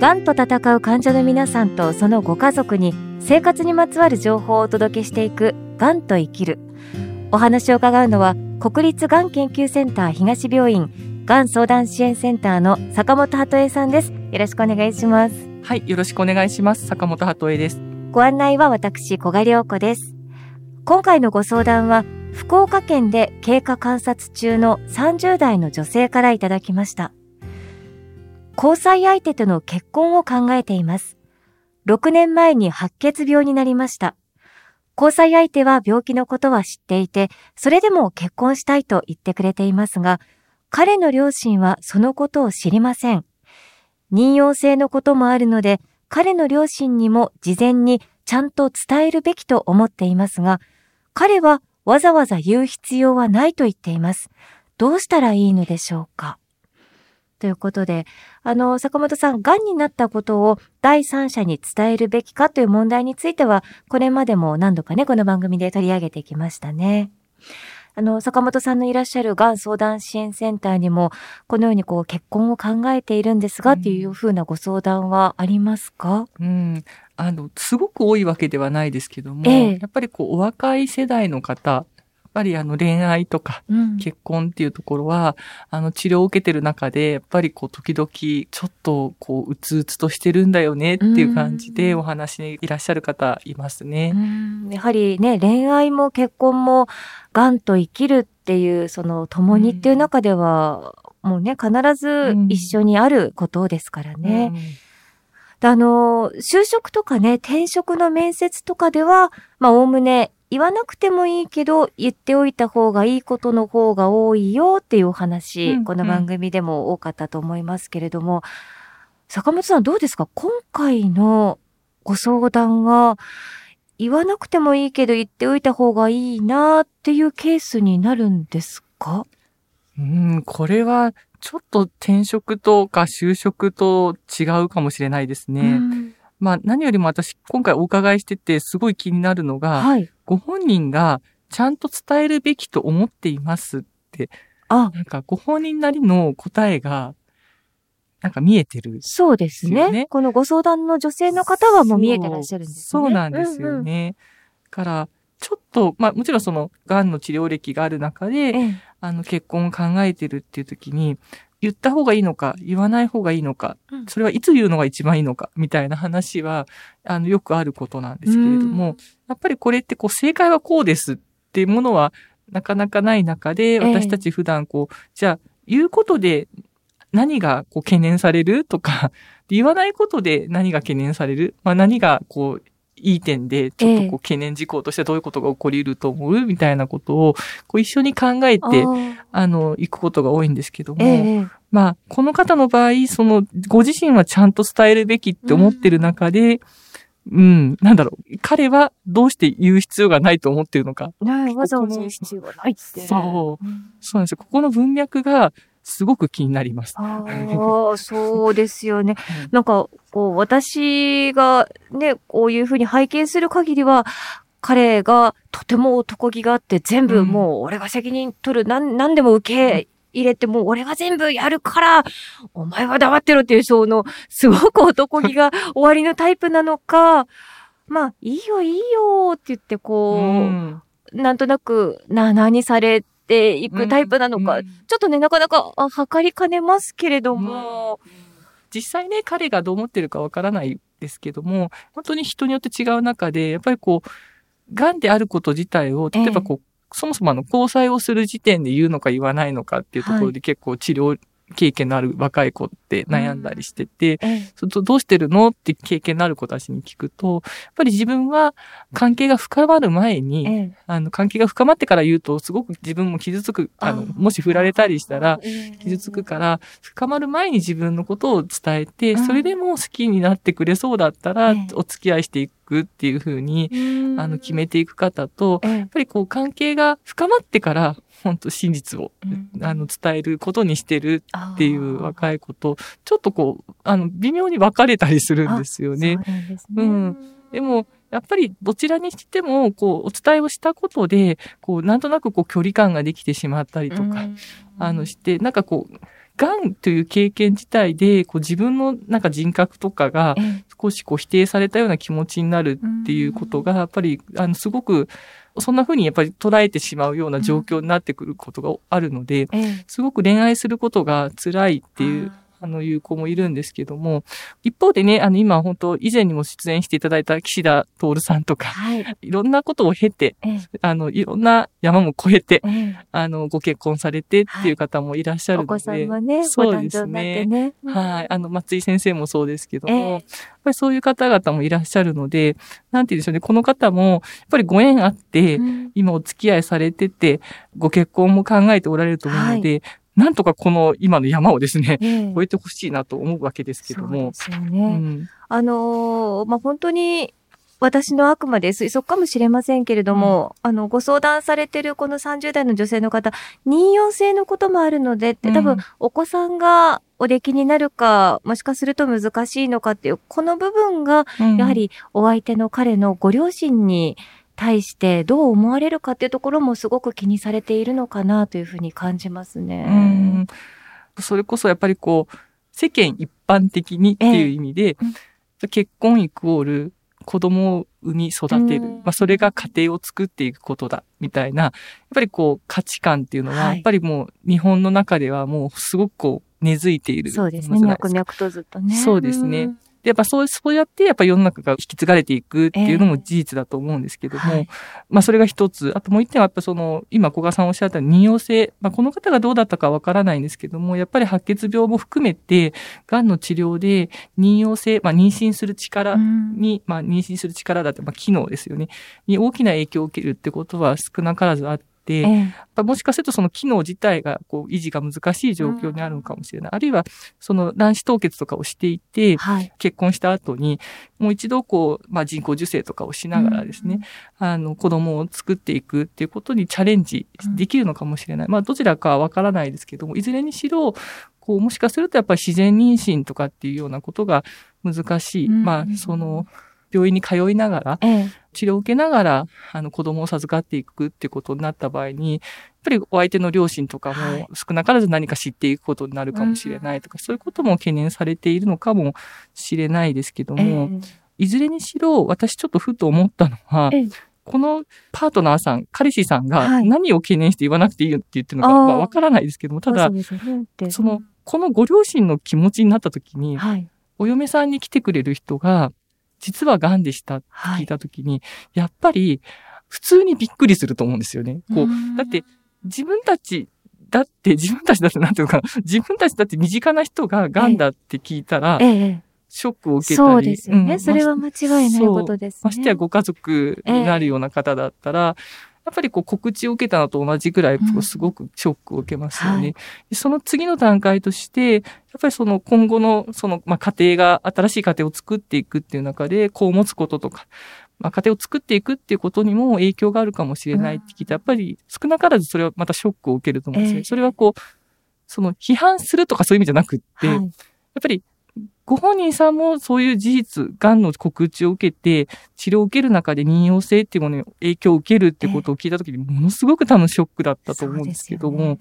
がんと闘う患者の皆さんとそのご家族に生活にまつわる情報をお届けしていくがんと生きる。お話を伺うのは国立がん研究センター東病院がん相談支援センターの坂本鳩恵さんです。よろしくお願いします。はいよろしくお願いします。坂本鳩恵です。ご案内は私小賀良子です。今回のご相談は福岡県で経過観察中の30代の女性からいただきました交際相手との結婚を考えています6年前に白血病になりました交際相手は病気のことは知っていて、それでも結婚したいと言ってくれていますが、彼の両親はそのことを知りません。妊用性のこともあるので、彼の両親にも事前にちゃんと伝えるべきと思っていますが、彼はわざわざ言う必要はないと言っています。どうしたらいいのでしょうか？ということで、あの、坂本さん、癌になったことを第三者に伝えるべきかという問題については、これまでも何度かね、この番組で取り上げてきましたね。あの、坂本さんのいらっしゃるがん相談支援センターにも、このようにこう、結婚を考えているんですが、うん、っていうふうなご相談はありますか？うん。あの、すごく多いわけではないですけども、ええ、やっぱりこう、お若い世代の方ぱりあの恋愛とか結婚っていうところは、うん、あの治療を受けてる中で、やっぱりこう時々ちょっとこううつうつとしてるんだよねっていう感じでお話にいらっしゃる方いますね。やはりね、恋愛も結婚もがんと生きるっていうその共にっていう中では、もうね、必ず一緒にあることですからね。あの、就職とかね、転職の面接とかでは、まあ、おおむね言わなくてもいいけど、言っておいた方がいいことの方が多いよっていうお話、うんうん、この番組でも多かったと思いますけれども、坂本さんどうですか今回のご相談は、言わなくてもいいけど言っておいた方がいいなっていうケースになるんですか？うん、これはちょっと転職とか就職と違うかもしれないですね。うんまあ何よりも私今回お伺いしててすごい気になるのが、はい、ご本人がちゃんと伝えるべきと思っていますって、あなんかご本人なりの答えがなんか見えてる、ね、そうですね。このご相談の女性の方はもう見えてらっしゃるんですね。そうなんですよね。うんうん、から、ちょっと、まあもちろんその、癌の治療歴がある中で、ええ、あの、結婚を考えてるっていう時に、言った方がいいのか、言わない方がいいのか、それはいつ言うのが一番いいのか、みたいな話は、あの、よくあることなんですけれども、やっぱりこれってこう、正解はこうですっていうものは、なかなかない中で、私たち普段こう、じゃあ、言うことで何がこう懸念されるとか、言わないことで何が懸念されるまあ何がこう、いい点で、ちょっとこう懸念事項としてどういうことが起こり得ると思うみたいなことを、こう一緒に考えて、あの、行くことが多いんですけども、えまあ、この方の場合、その、ご自身はちゃんと伝えるべきって思ってる中で、うん、うん、なんだろう。彼はどうして言う必要がないと思ってるのか。わざわざ言う必要がないって。そう。そうなんですよ。ここの文脈が、すごく気になります。ああ、そうですよね。なんか、こう、私がね、こういうふうに拝見する限りは、彼がとても男気があって全部もう俺が責任取る、なん、なんでも受け入れてもう俺が全部やるから、お前は黙ってろっていうその、すごく男気が 終わりのタイプなのか、まあ、いいよいいよって言ってこう、うん、なんとなく、な、何されていくタイプなのか、うん、ちょっとね、なかなか、あ、測りかねますけれども、実際ね、彼がどう思ってるかわからないですけども、本当に人によって違う中で、やっぱりこう、癌であること自体を、例えばこう、ええ、そもそもあの、交際をする時点で言うのか言わないのかっていうところで結構治療経験のある若い子って悩んだりしてて、うん、どうしてるのって経験のある子たちに聞くと、やっぱり自分は関係が深まる前に、うん、あの、関係が深まってから言うと、すごく自分も傷つく、あの、もし振られたりしたら、傷つくから、深まる前に自分のことを伝えて、それでも好きになってくれそうだったら、お付き合いしていくくっていうふうに、あの、決めていく方と、やっぱりこう、関係が深まってから、本当真実を、あの、伝えることにしてるっていう若い子と、ちょっとこう、あの、微妙に分かれたりするんですよね。うね。うん。でも、やっぱりどちらにしても、こう、お伝えをしたことで、こう、なんとなくこう、距離感ができてしまったりとか、あの、して、なんかこう、癌という経験自体で、こう自分のなんか人格とかが少しこう否定されたような気持ちになるっていうことが、やっぱり、あの、すごく、そんな風にやっぱり捉えてしまうような状況になってくることがあるので、すごく恋愛することが辛いっていうあの、いう子もいるんですけども、一方でね、あの、今本当以前にも出演していただいた岸田徹さんとか、はい、いろんなことを経て、ええ、あの、いろんな山も越えて、え、あの、ご結婚されてっていう方もいらっしゃるので、はい、お子さんもね、そうですね。ね。はい。あの、松井先生もそうですけども、やっぱりそういう方々もいらっしゃるので、なんて言うんでしょうね、この方も、やっぱりご縁あって、うん、今お付き合いされてて、ご結婚も考えておられると思うので、はいなんとかこの今の山をですね、えー、越えてほしいなと思うわけですけども。そうですよね。うん、あのー、まあ、本当に、私のあくまで推測かもしれませんけれども、うん、あの、ご相談されてるこの30代の女性の方、妊用性のこともあるのでって、多分、お子さんがお出来になるか、もしかすると難しいのかっていう、この部分が、やはりお相手の彼のご両親に、対してどう思われるかっていうところもすごく気にされているのかなというふうに感じますね。それこそやっぱりこう、世間一般的にっていう意味で、え結婚イコール子供を産み育てる。まあ、それが家庭を作っていくことだ、みたいな、やっぱりこう価値観っていうのは、やっぱりもう日本の中ではもうすごくこう根付いている。そうですね。脈々とずっとね。そうですね。で、やっぱそう、そうやってやっぱ世の中が引き継がれていくっていうのも事実だと思うんですけども、えーはい、まあそれが一つ。あともう一点はやっぱその、今小川さんおっしゃった妊用性、まあこの方がどうだったかわからないんですけども、やっぱり白血病も含めて、癌の治療で妊用性、まあ妊娠する力に、うん、まあ妊娠する力だって、まあ機能ですよね、に大きな影響を受けるってことは少なからずあって、て、ええ、もしかするとその機能自体がこう維持が難しい状況にあるのかもしれない。うん、あるいは、その卵子凍結とかをしていて、はい、結婚した後に、もう一度こう、まあ、人工授精とかをしながらですね、うん、あの、子供を作っていくっていうことにチャレンジできるのかもしれない。まあ、どちらかはわからないですけども、いずれにしろ、こう、もしかするとやっぱり自然妊娠とかっていうようなことが難しい。うん、まあ、その、病院に通いながら、治療を受けながら、あの、子供を授かっていくっていうことになった場合に、やっぱりお相手の両親とかも少なからず何か知っていくことになるかもしれないとか、そういうことも懸念されているのかもしれないですけども、いずれにしろ、私ちょっとふと思ったのは、このパートナーさん、彼氏さんが何を懸念して言わなくていいよって言ってるのか、まあわからないですけども、ただ、その、このご両親の気持ちになった時に、お嫁さんに来てくれる人が、実は癌でしたって聞いたときに、はい、やっぱり普通にびっくりすると思うんですよね。こう、だって自分たちだって、自分たちだってなんていうのかな、自分たちだって身近な人が癌だって聞いたら、ええショックを受けたり。そうですよね。うん、それは間違いないことですね。ましてやご家族になるような方だったら、えやっぱりこう告知を受けたのと同じぐらい、すごくショックを受けますよね。うんはい、その次の段階として、やっぱりその今後のその、まあ、家庭が、新しい家庭を作っていくっていう中で、子を持つこととか、まあ、家庭を作っていくっていうことにも影響があるかもしれないって聞いて、やっぱり少なからずそれはまたショックを受けると思うんですね。えー、それはこう、その批判するとかそういう意味じゃなくって、はい、やっぱりご本人さんもそういう事実、癌の告知を受けて、治療を受ける中で妊用性っていうものに影響を受けるってことを聞いたときに、ものすごく多分ショックだったと思うんですけども、ね、やっ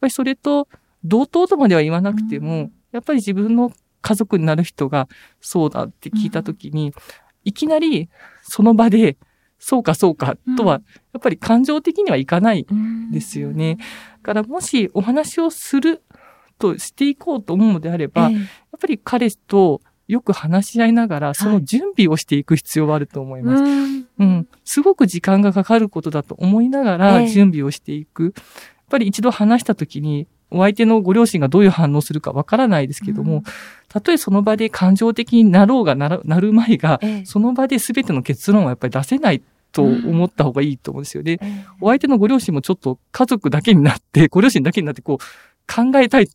ぱりそれと同等とまでは言わなくても、うん、やっぱり自分の家族になる人がそうだって聞いたときに、うん、いきなりその場で、そうかそうかとは、やっぱり感情的にはいかないですよね。だからもしお話をするとしていこうと思うのであれば、えー、やっぱり彼とよく話し合いながら、その準備をしていく必要はあると思います。はい、うん、すごく時間がかかることだと思いながら準備をしていく。えー、やっぱり一度話したときに、お相手のご両親がどういう反応するかわからないですけども、うん、たとえその場で感情的になろうがなる前が、えー、その場で全ての結論はやっぱり出せないと思った方がいいと思うんですよね。うん、お相手のご両親もちょっと家族だけになって、ご両親だけになってこう考えたい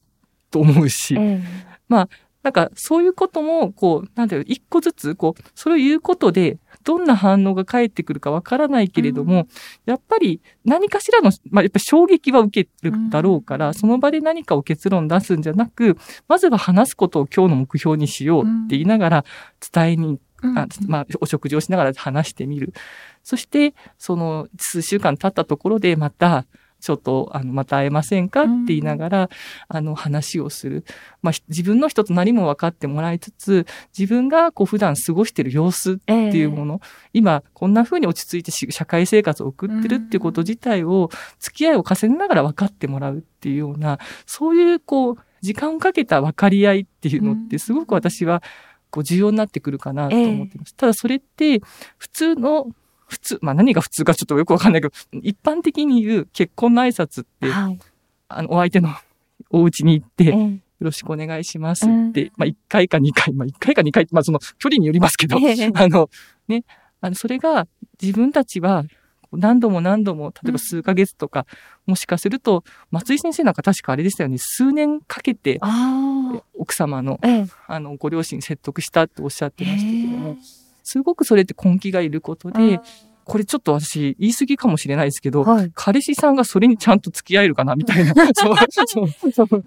と思うし、えまあ、なんかそういうことも、こう、なんていう一個ずつ、こう、それを言うことで、どんな反応が返ってくるかわからないけれども、うん、やっぱり何かしらの、まあ、やっぱ衝撃は受けるだろうから、うん、その場で何かを結論出すんじゃなく、まずは話すことを今日の目標にしようって言いながら伝えに、うん、あまあ、お食事をしながら話してみる。そして、その数週間経ったところでまた、ちょっと、あの、また会えませんかって言いながら、あの、話をする。まあ、自分の人となりも分かってもらいつつ、自分がこう普段過ごしてる様子っていうもの、えー、今、こんな風に落ち着いて社会生活を送ってるっていうこと自体を、付き合いを重ねながら分かってもらうっていうような、そういうこう、時間をかけた分かり合いっていうのって、すごく私は、こう重要になってくるかなと思ってます。えー、ただそれって、普通の普通、まあ何が普通かちょっとよくわかんないけど、一般的に言う結婚の挨拶って、はい、あの、お相手のお家に行って、えー、よろしくお願いしますって、まあ1回か2回、まあ1回か2回、まあその距離によりますけど、えー、あの、ね、あの、それが自分たちは何度も何度も、例えば数ヶ月とか、うん、もしかすると、松井先生なんか確かあれでしたよね、数年かけて、奥様の、ええ、あの、ご両親説得したっておっしゃってましたけども、すごくそれって根気がいることで、これちょっと私言い過ぎかもしれないですけど、はい、彼氏さんがそれにちゃんと付き合えるかなみたいな。そう、そう、そう。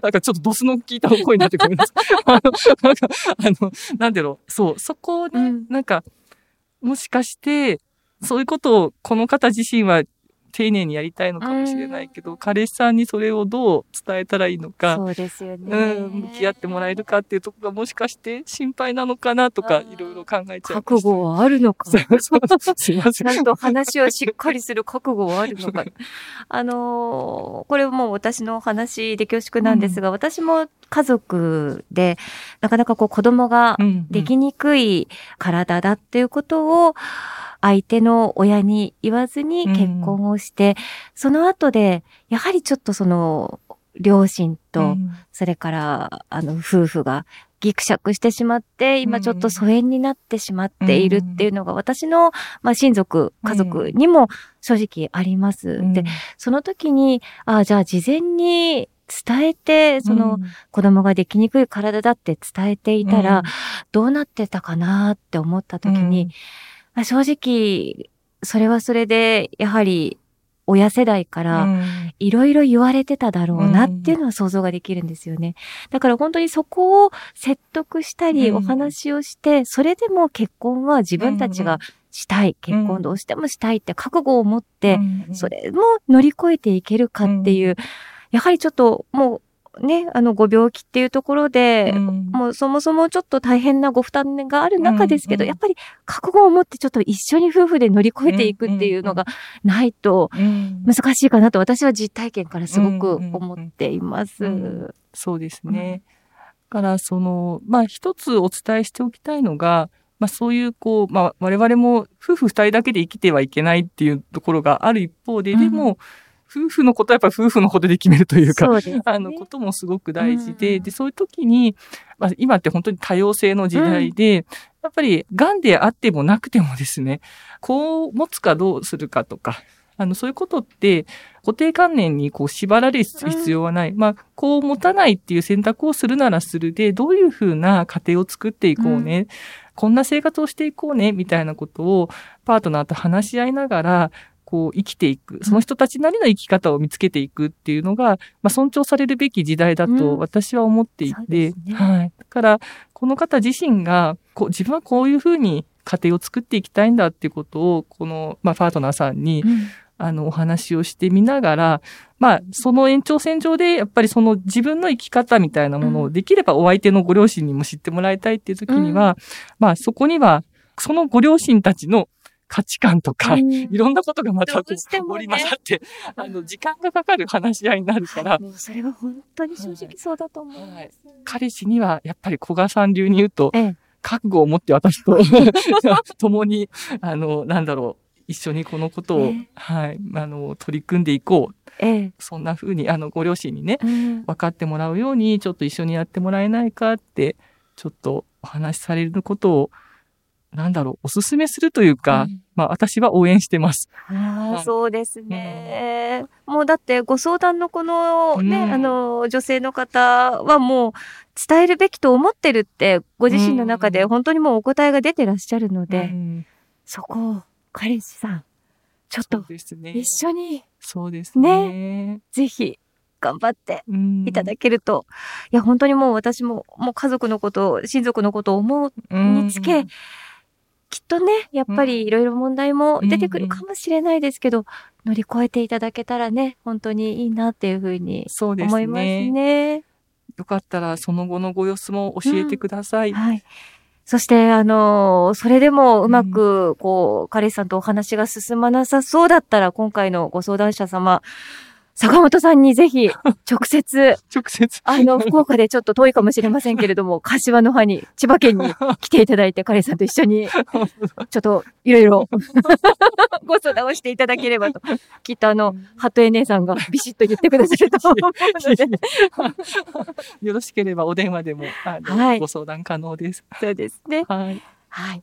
なんかちょっとドスの効いた声になってくるんです。あの、なんか、あの、なんだろう、そう、そこをね、うん、なんか、もしかして、そういうことをこの方自身は丁寧にやりたいのかもしれないけど、彼氏さんにそれをどう伝えたらいいのか、そうですよね。うん、向き合ってもらえるかっていうところがもしかして心配なのかなとか、いろいろ考えちゃう。覚悟はあるのか。すいません。ちゃんと話をしっかりする覚悟はあるのか。あのー、これもう私の話で恐縮なんですが、うん、私も家族で、なかなかこう子供ができにくい体だっていうことを、相手の親に言わずに結婚をして、うん、その後で、やはりちょっとその、両親と、それから、あの、夫婦がギクシャクしてしまって、今ちょっと疎遠になってしまっているっていうのが、私の、まあ、親族、家族にも正直あります。で、その時に、ああ、じゃあ事前に伝えて、その子供ができにくい体だって伝えていたら、どうなってたかなって思った時に、正直、それはそれで、やはり、親世代から、いろいろ言われてただろうなっていうのは想像ができるんですよね。だから本当にそこを説得したり、お話をして、それでも結婚は自分たちがしたい、結婚どうしてもしたいって覚悟を持って、それも乗り越えていけるかっていう、やはりちょっともうね、あの、ご病気っていうところで、うん、もうそもそもちょっと大変なご負担がある中ですけど、うんうん、やっぱり覚悟を持ってちょっと一緒に夫婦で乗り越えていくっていうのがないと難しいかなと私は実体験からすごく思っています。うんうん、そうですね。だから、その、まあ一つお伝えしておきたいのが、まあそういうこう、まあ我々も夫婦二人だけで生きてはいけないっていうところがある一方で、でも、夫婦のことはやっぱり夫婦のことで決めるというか、うね、あの、こともすごく大事で、うん、で、そういう時に、まあ、今って本当に多様性の時代で、うん、やっぱり、癌であってもなくてもですね、こう持つかどうするかとか、あの、そういうことって、固定観念にこう縛られる必要はない。うん、まあ、こう持たないっていう選択をするならするで、どういうふうな家庭を作っていこうね。うん、こんな生活をしていこうね、みたいなことをパートナーと話し合いながら、こう生きていく、その人たちなりの生き方を見つけていくっていうのが、まあ、尊重されるべき時代だと私は思っていて、うんね、はい。だから、この方自身が、こう、自分はこういうふうに家庭を作っていきたいんだっていうことを、この、まあ、パートナーさんに、うん、あの、お話をしてみながら、まあ、その延長線上で、やっぱりその自分の生き方みたいなものを、できればお相手のご両親にも知ってもらいたいっていう時には、うん、まあ、そこには、そのご両親たちの価値観とか、うん、いろんなことがまたこう、織り混ざって、あの、時間がかかる話し合いになるから。それは本当に正直そうだと思う、はい、彼氏には、やっぱり古賀さん流に言うと、ええ、覚悟を持って私と 共に、あの、なんだろう、一緒にこのことを、え、はい、あの、取り組んでいこう。ええ、そんな風に、あの、ご両親にね、うん、分かってもらうように、ちょっと一緒にやってもらえないかって、ちょっとお話しされることを、なんだろう、おすすめするというか、うん、まあ私は応援してます。ああ、そうですね、うん、もうだってご相談のこのね、うん、あの、女性の方はもう伝えるべきと思ってるって、ご自身の中で本当にもうお答えが出てらっしゃるので、そこを彼氏さん、ちょっと一緒に、そうですね。ねぜひ頑張っていただけると、いや、本当にもう私も、もう家族のこと、親族のことを思うにつけ、ききっとね、やっぱりいろいろ問題も出てくるかもしれないですけど、乗り越えていただけたらね、本当にいいなっていうふうに思いますね。ね。よかったらその後のご様子も教えてください。はい。そして、あのそれでもうまく、こう、カレイさんとお話が進まなさそうだったら、今回のご相談者様、坂本さんにぜひ、直接、直接。あの、福岡でちょっと遠いかもしれませんけれども、柏の葉に、千葉県に 来ていただいて、カレイさんと一緒に、ちょっと、いろいろ、ご相談をしていただければと。きっとあの、鳩江姉さんがビシッと言ってくださると思うので、よろしければお電話でも、はいご相談可能です。そうですね。はい。はい。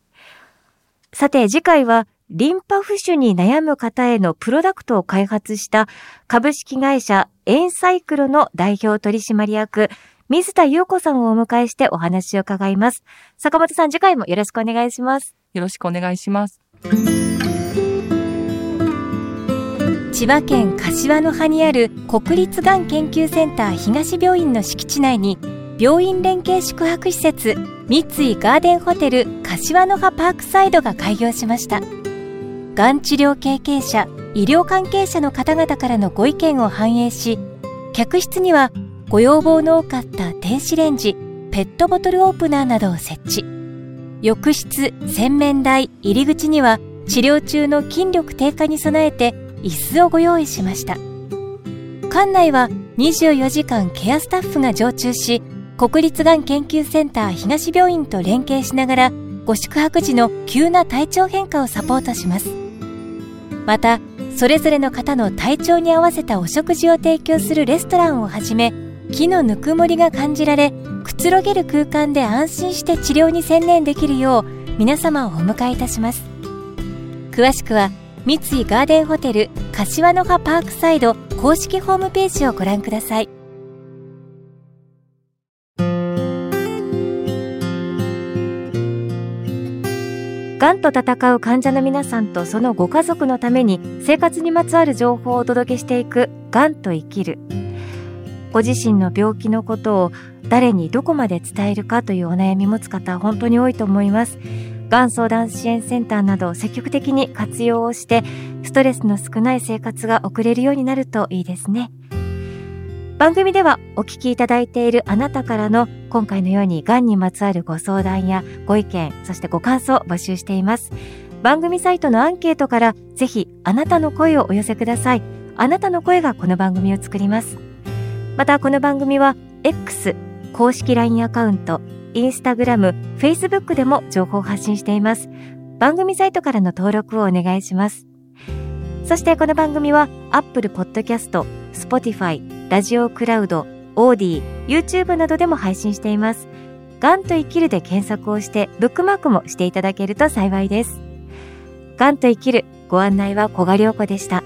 さて、次回は、リンパ浮腫に悩む方へのプロダクトを開発した株式会社エンサイクロの代表取締役、水田優子さんをお迎えしてお話を伺います。坂本さん、次回もよろしくお願いします。よろしくお願いします。千葉県柏の葉にある国立がん研究センター東病院の敷地内に病院連携宿泊施設三井ガーデンホテル柏の葉パークサイドが開業しました。がん治療経験者医療関係者の方々からのご意見を反映し客室にはご要望の多かった電子レンジペットボトルオープナーなどを設置。浴室洗面台入り口には治療中の筋力低下に備えて椅子をご用意しました。館内は24時間ケアスタッフが常駐し国立がん研究センター東病院と連携しながらご宿泊時の急な体調変化をサポートします。またそれぞれの方の体調に合わせたお食事を提供するレストランをはじめ木のぬくもりが感じられくつろげる空間で安心して治療に専念できるよう皆様をお迎えいたします。詳しくは三井ガーデンホテル柏の葉パークサイド公式ホームページをご覧ください。がんと闘う患者の皆さんとそのご家族のために生活にまつわる情報をお届けしていく「がんと生きる」ご自身の病気のことを誰にどこまで伝えるかというお悩み持つ方本当に多いと思います。がん相談支援センターなど積極的に活用をしてストレスの少ない生活が送れるようになるといいですね。番組ではお聞きいただいているあなたからの今回のようにがんにまつわるご相談やご意見そしてご感想を募集しています番組サイトのアンケートからぜひあなたの声をお寄せくださいあなたの声がこの番組を作りますまたこの番組は X 公式 LINE アカウントインスタグラム、フェイスブックでも情報を発信しています。番組サイトからの登録をお願いします。そしてこの番組は Apple Podcast、Spotify、ラジオクラウド、オーディ、YouTube などでも配信しています。がんと生きるで検索をしてブックマークもしていただけると幸いです。がんと生きるご案内は小賀良子でした。